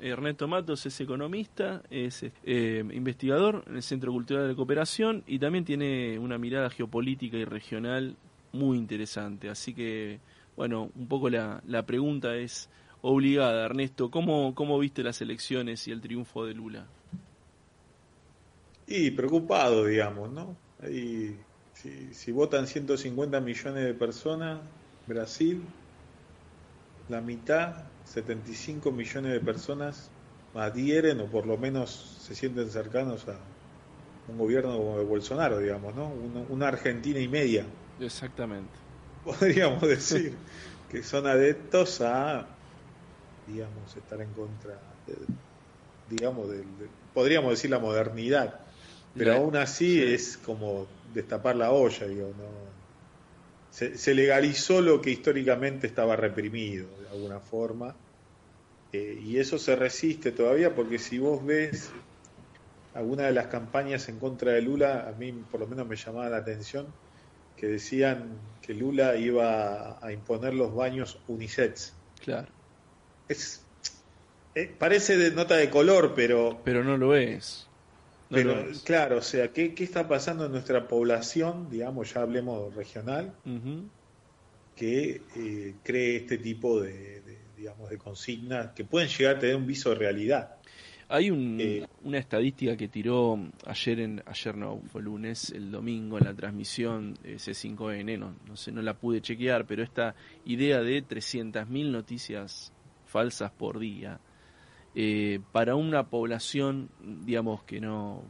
Ernesto Matos es economista, es eh, investigador en el Centro Cultural de Cooperación y también tiene una mirada geopolítica y regional muy interesante. Así que, bueno, un poco la, la pregunta es obligada, Ernesto, ¿cómo, ¿cómo viste las elecciones y el triunfo de Lula? Y preocupado, digamos, ¿no? Si, si votan 150 millones de personas, Brasil, la mitad, 75 millones de personas, adhieren o por lo menos se sienten cercanos a un gobierno como de Bolsonaro, digamos, ¿no? Una, Argentina y media. Exactamente. Podríamos decir que son adeptos a, digamos, estar en contra, digamos, del, podríamos decir la modernidad, pero aún así es como destapar la olla, digo, ¿no? Se, legalizó lo que históricamente estaba reprimido de alguna forma. Eh, y eso se resiste todavía porque si vos ves alguna de las campañas en contra de Lula, a mí por lo menos me llamaba la atención que decían que Lula iba a imponer los baños unisex. Claro. Es, eh, parece de nota de color, pero... Pero no lo es. Pero, claro, o sea, ¿qué, ¿qué, está pasando en nuestra población, digamos, ya hablemos regional, que eh, cree este tipo de, digamos, de consignas que pueden llegar a tener un viso de realidad? Hay un, eh, una estadística que tiró ayer, en, ayer no, fue lunes, el domingo, en la transmisión C5N, no, no sé, no la pude chequear, pero esta idea de 300.000 noticias falsas por día, eh, para una población, digamos, que no,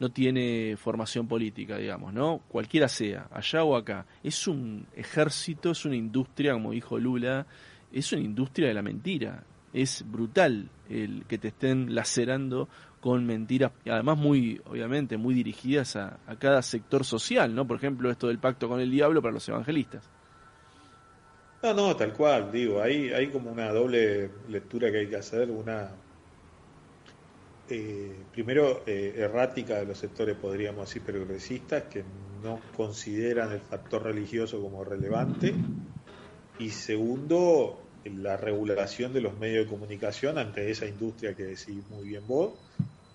no tiene formación política, digamos, ¿no? Cualquiera sea, allá o acá. Es un ejército, es una industria, como dijo Lula, es una industria de la mentira. Es brutal el que te estén lacerando con mentiras, además muy, obviamente, muy dirigidas a, a cada sector social, ¿no? Por ejemplo, esto del pacto con el diablo para los evangelistas. No, no, tal cual, digo, hay, hay como una doble lectura que hay que hacer, una eh, primero eh, errática de los sectores, podríamos decir, progresistas, que no consideran el factor religioso como relevante, y segundo, la regulación de los medios de comunicación ante esa industria que decís muy bien vos,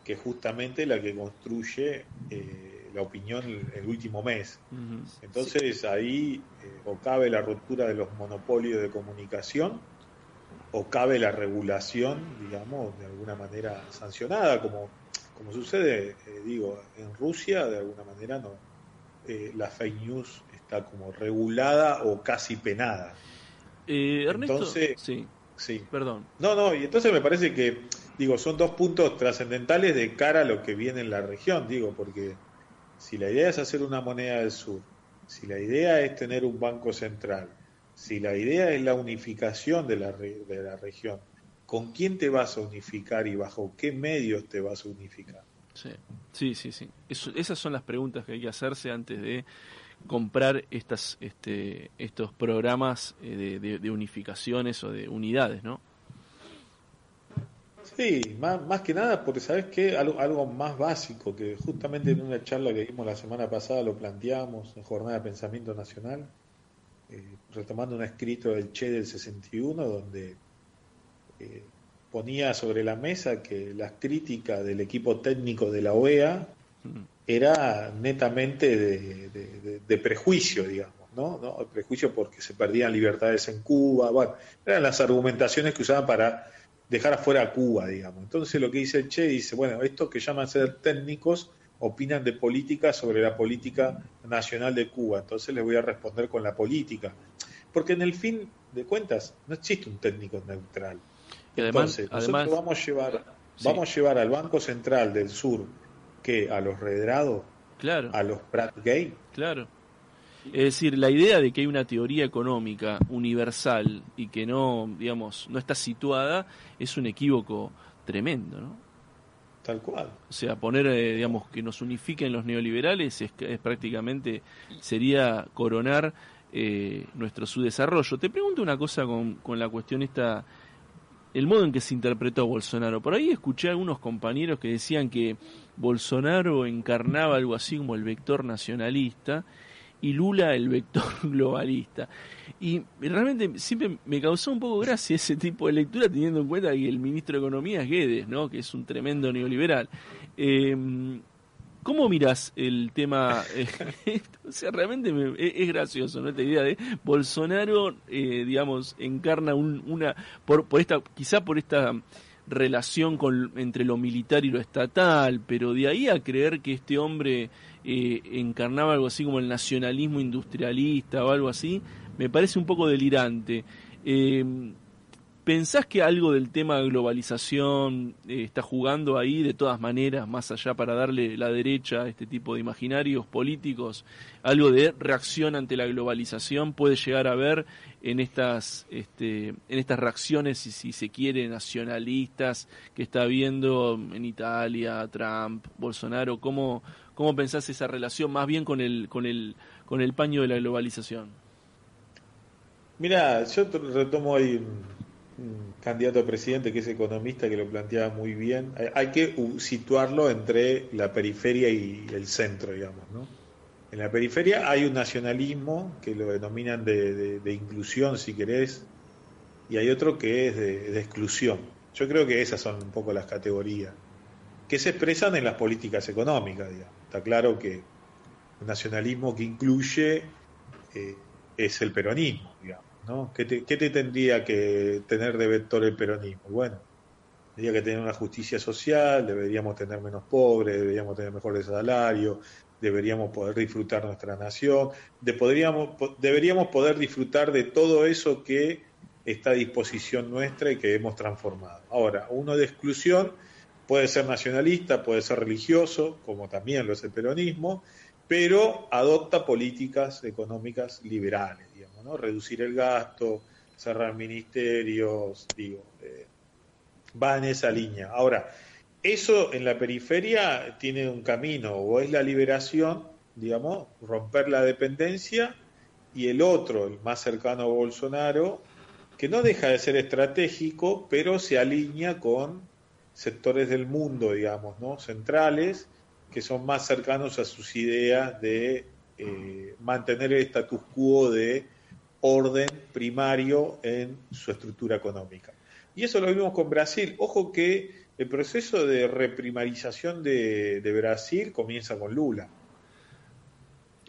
que es justamente la que construye... Eh, la opinión el, último mes. Entonces ahí eh, o cabe la ruptura de los monopolios de comunicación o cabe la regulación, digamos, de alguna manera sancionada, como, como sucede, eh, digo, en Rusia, de alguna manera no, eh, la fake news está como regulada o casi penada. Ernesto, entonces, sí, sí. Perdón. No, no, y entonces me parece que, digo, son dos puntos trascendentales de cara a lo que viene en la región, digo, porque si la idea es hacer una moneda del sur, si la idea es tener un banco central, si la idea es la unificación de la, de la región, ¿con quién te vas a unificar y bajo qué medios te vas a unificar? Sí, sí, sí. sí. esas son las preguntas que hay que hacerse antes de comprar estas, este, estos programas eh, de, de unificaciones o de unidades, ¿no? Sí, más, más que nada porque, ¿sabes qué? Algo, algo más básico, que justamente en una charla que dimos la semana pasada lo planteamos en Jornada de Pensamiento Nacional, eh, retomando un escrito del Che del 61, donde eh, ponía sobre la mesa que las críticas del equipo técnico de la OEA era netamente de, de, prejuicio, digamos, ¿no? ¿no? El prejuicio porque se perdían libertades en Cuba, bueno, eran las argumentaciones que usaban para dejar afuera a Cuba, digamos. Entonces lo que dice el Che dice, bueno, estos que llaman ser técnicos opinan de política sobre la política nacional de Cuba, entonces les voy a responder con la política. Porque en el fin de cuentas no existe un técnico neutral. Y además, entonces, nosotros vamos a llevar, vamos a llevar al Banco Central del Sur que a los redrados, claro. a los Pratt Gay. Claro. Es decir, la idea de que hay una teoría económica universal y que no, digamos, no está situada es un equívoco tremendo, ¿no? Tal cual. O sea, poner, eh, digamos, que nos unifiquen los neoliberales es, es prácticamente, sería coronar eh, nuestro subdesarrollo. Te pregunto una cosa con, con la cuestión esta, el modo en que se interpretó Bolsonaro. Por ahí escuché a algunos compañeros que decían que Bolsonaro encarnaba algo así como el vector nacionalista y Lula el vector globalista. Y realmente siempre me causó un poco gracia ese tipo de lectura teniendo en cuenta que el ministro de Economía es Guedes, ¿no? que es un tremendo neoliberal. Eh, ¿Cómo miras el tema? o sea, realmente es, gracioso, ¿no? Esta idea de Bolsonaro, eh, digamos, encarna una, por, por esta, quizá por esta relación con, entre lo militar y lo estatal, pero de ahí a creer que este hombre eh, encarnaba algo así como el nacionalismo industrialista o algo así, me parece un poco delirante. Eh, ¿Pensás que algo del tema de globalización eh, está jugando ahí de todas maneras, más allá para darle la derecha a este tipo de imaginarios políticos? ¿Algo de reacción ante la globalización puede llegar a ver en estas, este, en estas reacciones, si, se quiere, nacionalistas que está viendo en Italia, Trump, Bolsonaro? ¿Cómo, cómo pensás esa relación más bien con el, con el, con el paño de la globalización? Mira, yo retomo ahí candidato a presidente que es economista que lo planteaba muy bien. Hay que situarlo entre la periferia y el centro, digamos. ¿no? En la periferia hay un nacionalismo que lo denominan de, inclusión, si querés, y hay otro que es de, exclusión. Yo creo que esas son un poco las categorías que se expresan en las políticas económicas. Digamos. Está claro que un nacionalismo que incluye eh, es el peronismo, digamos. ¿Qué te, tendría que tener de vector el peronismo? Bueno, tendría que tener una justicia social, deberíamos tener menos pobres, deberíamos tener mejores salarios, deberíamos poder disfrutar nuestra nación, podríamos, deberíamos poder disfrutar de todo eso que está a disposición nuestra y que hemos transformado. Ahora, uno de exclusión puede ser nacionalista, puede ser religioso, como también lo es el peronismo, pero adopta políticas económicas liberales reducir el gasto, cerrar ministerios, digo, eh, va en esa línea. Ahora, eso en la periferia tiene un camino, o es la liberación, digamos, romper la dependencia, y el otro, el más cercano a Bolsonaro, que no deja de ser estratégico, pero se alinea con sectores del mundo, digamos, ¿no? centrales, que son más cercanos a sus ideas de eh, mantener el status quo de orden primario en su estructura económica. Y eso lo vimos con Brasil. Ojo que el proceso de reprimarización de, Brasil comienza con Lula.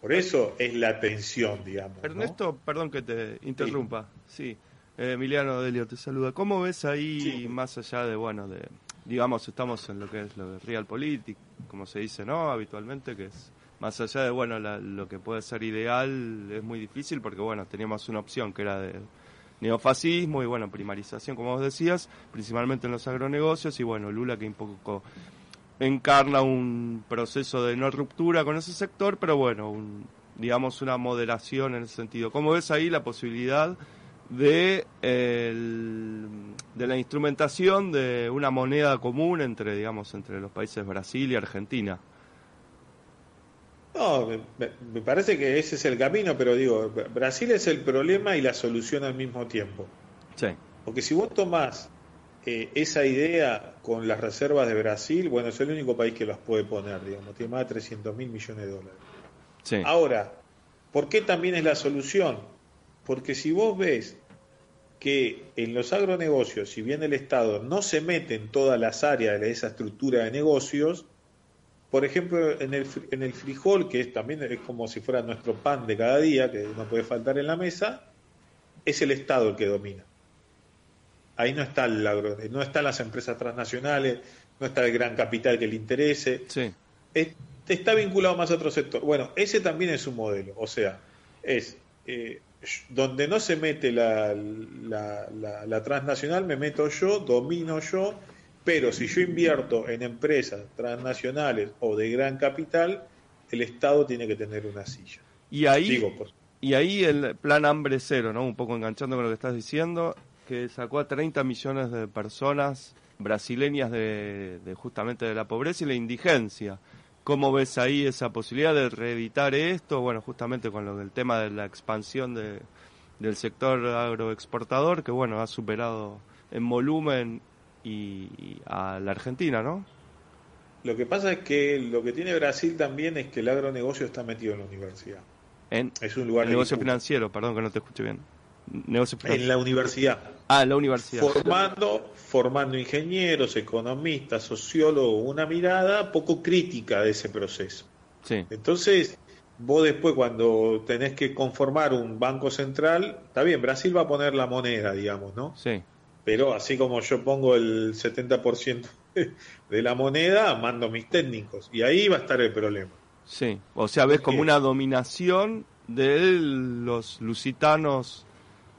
Por eso es la tensión, digamos. Ernesto, perdón que te interrumpa. Sí. Eh, Emiliano Delio te saluda. ¿Cómo ves ahí, más allá de, bueno, de, digamos, estamos en lo que es lo de realpolitik, como se dice, ¿no? Habitualmente, que es más allá de bueno lo que puede ser ideal es muy difícil porque bueno teníamos una opción que era de neofascismo y bueno primarización como vos decías principalmente en los agronegocios y bueno Lula que un poco encarna un proceso de no ruptura con ese sector pero bueno digamos una moderación en ese sentido. Cómo ves ahí la posibilidad de de la instrumentación de una moneda común entre digamos entre los países Brasil y Argentina no, me, parece que ese es el camino, pero digo, Brasil es el problema y la solución al mismo tiempo. Sí. Porque si vos tomás eh, esa idea con las reservas de Brasil, bueno, es el único país que las puede poner, digamos, tiene más de 300 mil millones de dólares. Sí. Ahora, ¿por qué también es la solución? Porque si vos ves que en los agronegocios, si bien el Estado no se mete en todas las áreas de esa estructura de negocios, por ejemplo, en el, en el frijol, que es, también es como si fuera nuestro pan de cada día, que no puede faltar en la mesa, es el Estado el que domina. Ahí no está el agro, no están las empresas transnacionales, no está el gran capital que le interese. Sí. está vinculado más a otro sector. Bueno, ese también es un modelo. O sea, es eh, donde no se mete la, la, la transnacional, me meto yo, domino yo pero si yo invierto en empresas transnacionales o de gran capital, el Estado tiene que tener una silla. Y ahí, y ahí el plan hambre cero, ¿no? Un poco enganchando con lo que estás diciendo, que sacó a 30 millones de personas brasileñas de, justamente de la pobreza y la indigencia. ¿Cómo ves ahí esa posibilidad de reeditar esto? Bueno, justamente con lo del tema de la expansión de, del sector agroexportador, que bueno, ha superado en volumen y, a la Argentina, ¿no? Lo que pasa es que lo que tiene Brasil también es que el agronegocio está metido en la universidad. En, es un lugar negocio financiero, perdón que no te escuché bien. Negocio en la universidad. Ah, en la universidad. Formando, formando ingenieros, economistas, sociólogos, una mirada poco crítica de ese proceso. Sí. Entonces, vos después cuando tenés que conformar un banco central, está bien, Brasil va a poner la moneda, digamos, ¿no? Sí. Pero así como yo pongo el 70% de la moneda, mando mis técnicos. Y ahí va a estar el problema. Sí, o sea, ves como una dominación de los lusitanos,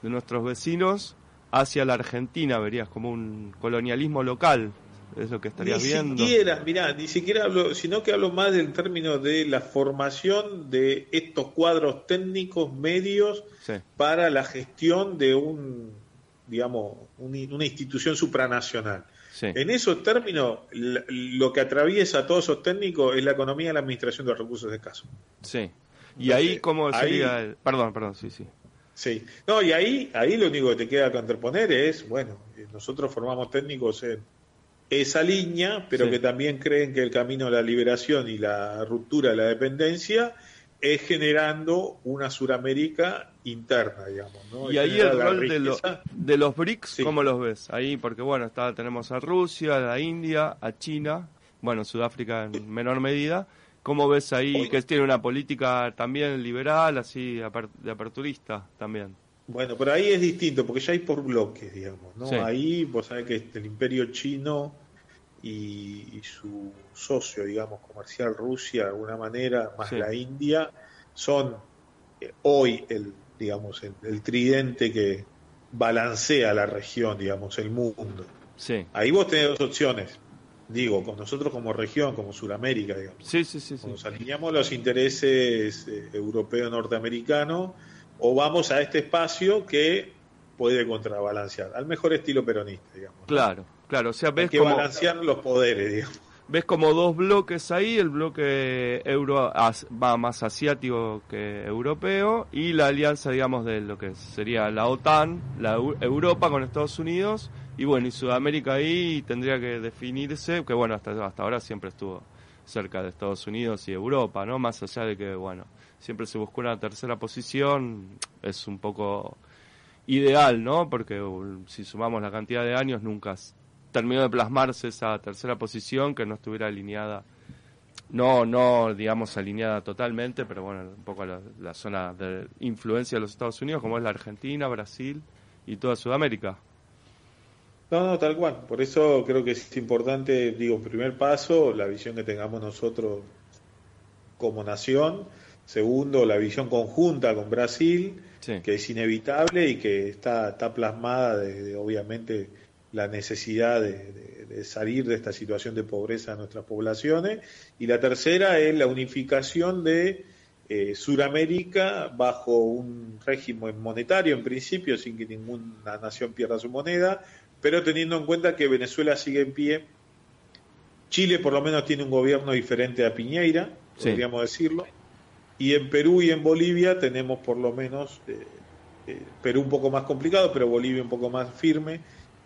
de nuestros vecinos, hacia la Argentina, verías, como un colonialismo local, es lo que estarías viendo. Ni siquiera, mirá, ni siquiera hablo, sino que hablo más del término de la formación de estos cuadros técnicos medios para la gestión de un, digamos, una institución supranacional. En esos términos, lo que atraviesa a todos esos técnicos es la economía y la administración de los recursos escasos. Sí. Y ahí, ¿cómo sería? Perdón, perdón, sí, sí. Sí. No, y ahí, ahí lo único que te queda que interponer es, bueno, eh, nosotros formamos técnicos en esa línea, pero que también creen que el camino a la liberación y la ruptura de la dependencia es generando una Suramérica interna, digamos. ¿no? Y ahí el rol de, los BRICS, ¿cómo los ves? Ahí, porque bueno, está, tenemos a Rusia, a la India, a China, bueno, Sudáfrica en menor medida. ¿Cómo ves ahí que tiene una política también liberal, así, de aperturista también? Bueno, pero ahí es distinto, porque ya hay por bloques, digamos, ¿no? Ahí, vos sabés que el imperio chino y, su socio, digamos, comercial Rusia, de alguna manera, más la India, son eh, hoy el, digamos, el, tridente que balancea la región, digamos, el mundo. Sí. Ahí vos tenés dos opciones. Digo, con nosotros como región, como Sudamérica, digamos. Sí, sí, sí. Nos alineamos los intereses eh, europeo-norteamericanos o vamos a este espacio que puede contrabalancear, al mejor estilo peronista, digamos. Claro, claro. O sea, ves Hay que balancear los poderes, digamos. Ves como dos bloques ahí, el bloque euro va más asiático que europeo y la alianza, digamos, de lo que sería la OTAN, la Europa con Estados Unidos y bueno, y Sudamérica ahí tendría que definirse, que bueno, hasta, hasta ahora siempre estuvo cerca de Estados Unidos y Europa, ¿no? Más allá de que, bueno, siempre se buscó una tercera posición, es un poco ideal, ¿no? Porque uh, si sumamos la cantidad de años, nunca terminó de plasmarse esa tercera posición que no estuviera alineada, no, no, digamos, alineada totalmente, pero bueno, un poco la, la zona de influencia de los Estados Unidos, como es la Argentina, Brasil y toda Sudamérica. No, no, tal cual. Por eso creo que es importante, digo, primer paso, la visión que tengamos nosotros como nación. Segundo, la visión conjunta con Brasil, que es inevitable y que está, está plasmada desde, obviamente, la necesidad de, salir de esta situación de pobreza de nuestras poblaciones. Y la tercera es la unificación de eh, Suramérica bajo un régimen monetario en principio, sin que ninguna nación pierda su moneda, pero teniendo en cuenta que Venezuela sigue en pie. Chile por lo menos tiene un gobierno diferente a Piñeira, podríamos decirlo. Y en Perú y en Bolivia tenemos por lo menos, eh, eh, Perú un poco más complicado, pero Bolivia un poco más firme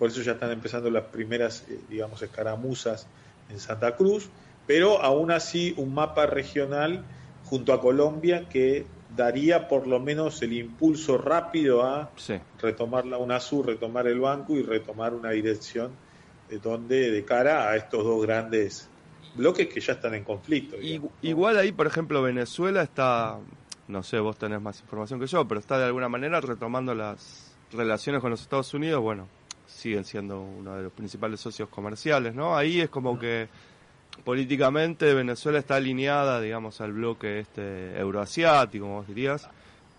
por eso ya están empezando las primeras, eh, digamos, escaramuzas en Santa Cruz, pero aún así un mapa regional junto a Colombia que daría por lo menos el impulso rápido a retomar la UNASUR, retomar el banco y retomar una dirección de donde de cara a estos dos grandes bloques que ya están en conflicto. Igual ahí, por ejemplo, Venezuela está, no sé, vos tenés más información que yo, pero está de alguna manera retomando las relaciones con los Estados Unidos, bueno, siguen siendo uno de los principales socios comerciales, ¿no? Ahí es como que políticamente Venezuela está alineada, digamos, al bloque este euroasiático, como vos dirías,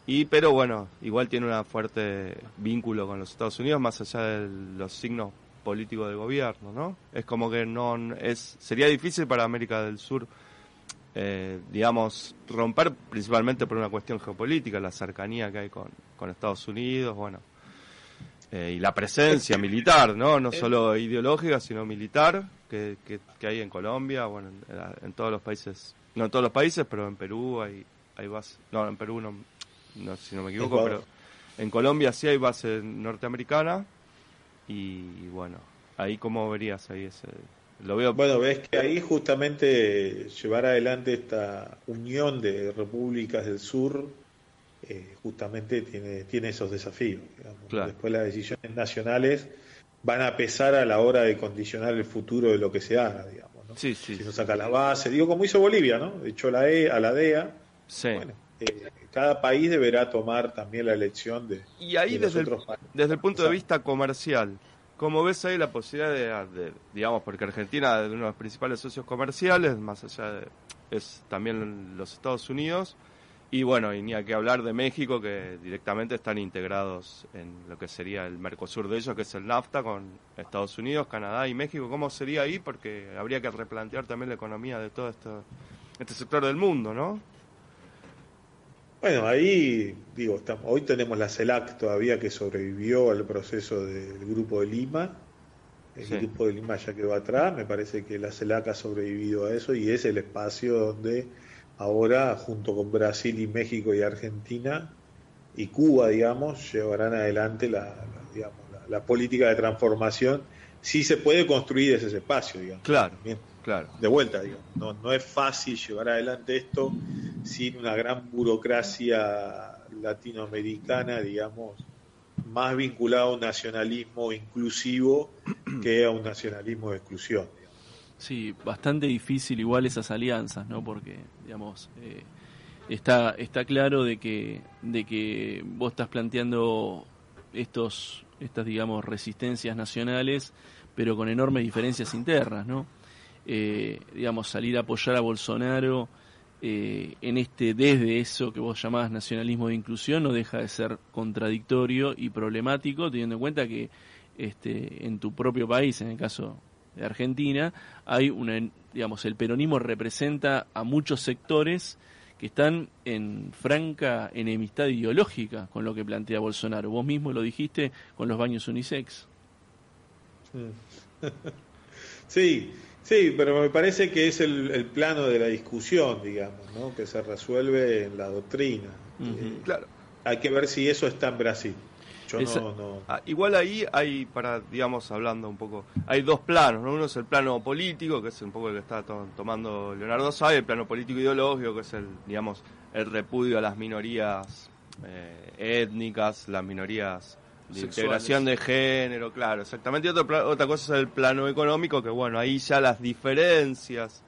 y pero bueno, igual tiene un fuerte vínculo con los Estados Unidos más allá de los signos políticos del gobierno, ¿no? Es como que no es sería difícil para América del Sur eh, digamos, romper principalmente por una cuestión geopolítica, la cercanía que hay con, con Estados Unidos, bueno, eh, y la presencia militar, ¿no? No solo ideológica, sino militar que, que, hay en Colombia, bueno, en, todos los países, no en todos los países, pero en Perú hay, hay bases, no, en Perú no, no si no me equivoco, pero en Colombia sí hay base norteamericana y bueno, ahí cómo verías ahí ese... Lo veo... Bueno, ves que ahí justamente llevar adelante esta unión de repúblicas del sur eh, justamente tiene, tiene esos desafíos. Después las decisiones nacionales van a pesar a la hora de condicionar el futuro de lo que se haga, digamos. Si no saca la base, digo como hizo Bolivia, ¿no? De hecho la e, a la DEA. Bueno, eh, cada país deberá tomar también la elección de. Y ahí desde, el, desde el punto de vista comercial, ¿cómo ves ahí la posibilidad de, digamos, porque Argentina es uno de los principales socios comerciales, más allá de, es también los Estados Unidos, y bueno, y ni hay que hablar de México, que directamente están integrados en lo que sería el Mercosur de ellos, que es el NAFTA con Estados Unidos, Canadá y México. ¿Cómo sería ahí? Porque habría que replantear también la economía de todo esto, este sector del mundo, ¿no? Bueno, ahí, digo, estamos, hoy tenemos la CELAC todavía que sobrevivió al proceso del Grupo de Lima. El Grupo de Lima ya quedó atrás, me parece que la CELAC ha sobrevivido a eso y es el espacio donde ahora junto con Brasil y México y Argentina y Cuba, digamos, llevarán adelante la, digamos, la, política de transformación. Si se puede construir ese espacio, digamos. Claro, claro. De vuelta, digamos. No, no es fácil llevar adelante esto sin una gran burocracia latinoamericana, digamos, más vinculada a un nacionalismo inclusivo que a un nacionalismo de exclusión. Sí, bastante difícil igual esas alianzas, ¿no? Porque, digamos, eh, está, está claro de que, de que vos estás planteando estos, estas, digamos, resistencias nacionales, pero con enormes diferencias internas, ¿no? Eh, digamos, salir a apoyar a Bolsonaro eh, en este, desde eso que vos llamás nacionalismo de inclusión, no deja de ser contradictorio y problemático, teniendo en cuenta que este, en tu propio país, en el caso de Argentina, hay una, digamos, el peronismo representa a muchos sectores que están en franca enemistad ideológica con lo que plantea Bolsonaro. Vos mismo lo dijiste con los baños unisex. Sí, sí, pero me parece que es el, plano de la discusión, digamos, ¿no? que se resuelve en la doctrina. Eh, claro. Hay que ver si eso está en Brasil. Ah, igual ahí hay, para, digamos, hablando un poco, hay dos planos, Uno es el plano político, que es un poco el que está tomando Leonardo Sá, el plano político ideológico, que es el, digamos, el repudio a las minorías eh, étnicas, las minorías de integración de género, claro, exactamente. Y otra, otra cosa es el plano económico, que bueno, ahí ya las diferencias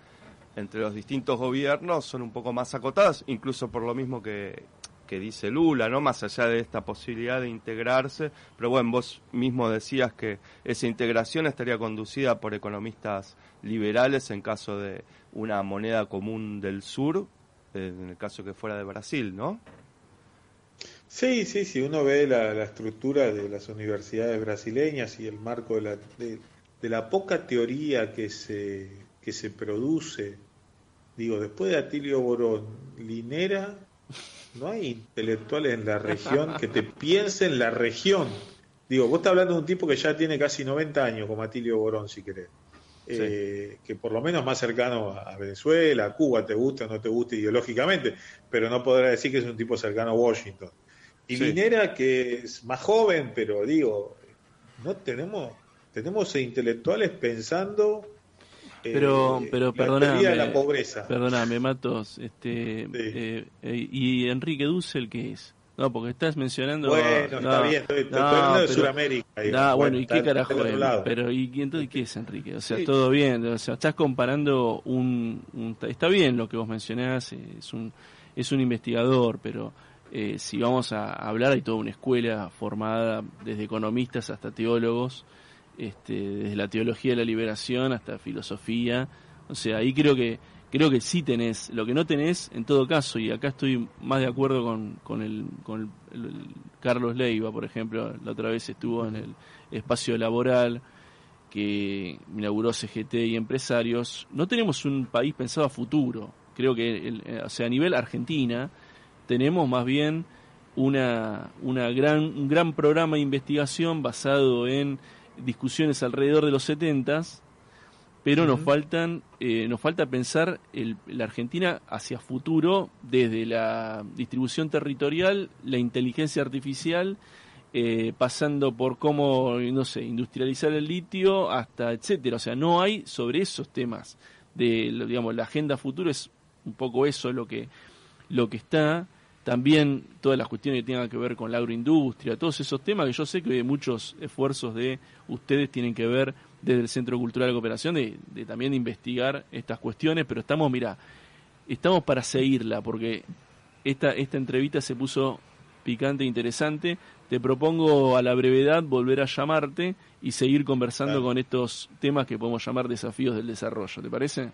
entre los distintos gobiernos son un poco más acotadas, incluso por lo mismo que, que dice Lula, ¿no? Más allá de esta posibilidad de integrarse, pero bueno, vos mismo decías que esa integración estaría conducida por economistas liberales en caso de una moneda común del sur, en el caso que fuera de Brasil, ¿no? Sí, sí, sí, uno ve la, estructura de las universidades brasileñas y el marco de la, de, la poca teoría que se, que se produce, digo, después de Atilio Borón, Linera no hay intelectuales en la región que te piensen la región. Digo, vos estás hablando de un tipo que ya tiene casi 90 años, como Atilio Borón, si querés. Eh, que por lo menos más cercano a Venezuela, a Cuba, te gusta o no te gusta ideológicamente, pero no podrá decir que es un tipo cercano a Washington. Y Minera, que es más joven, pero digo, no tenemos, tenemos intelectuales pensando pero, eh, pero perdóname, la pobreza. Perdóname, Matos. Este, eh, eh, ¿Y Enrique Dussel qué es? No, porque estás mencionando. Bueno, está bien, estoy, hablando de Sudamérica. bueno, ¿y qué carajo es? Pero, ¿y entonces qué es Enrique? O sea, todo bien. O sea, estás comparando un, Está bien lo que vos mencionás, es un, es un investigador, pero. si vamos a hablar, hay toda una escuela formada desde economistas hasta teólogos este, desde la teología de la liberación hasta filosofía. O sea, ahí creo que creo que sí tenés, lo que no tenés en todo caso, y acá estoy más de acuerdo con, con, el, con el, Carlos Leiva, por ejemplo, la otra vez estuvo en el espacio laboral que inauguró CGT y empresarios, no tenemos un país pensado a futuro. Creo que, eh, o sea, a nivel Argentina, tenemos más bien una, una gran, un gran programa de investigación basado en discusiones alrededor de los 70 pero nos faltan eh, nos falta pensar el, la Argentina hacia futuro desde la distribución territorial, la inteligencia artificial, eh, pasando por cómo no sé industrializar el litio hasta etcétera. O sea, no hay sobre esos temas de digamos la agenda futuro es un poco eso lo que lo que está también todas las cuestiones que tengan que ver con la agroindustria, todos esos temas que yo sé que hay muchos esfuerzos de ustedes tienen que ver desde el Centro Cultural de Cooperación de, de también investigar estas cuestiones, pero estamos, mira, estamos para seguirla porque esta, esta entrevista se puso picante e interesante. Te propongo a la brevedad volver a llamarte y seguir conversando con estos temas que podemos llamar desafíos del desarrollo. ¿Te parece?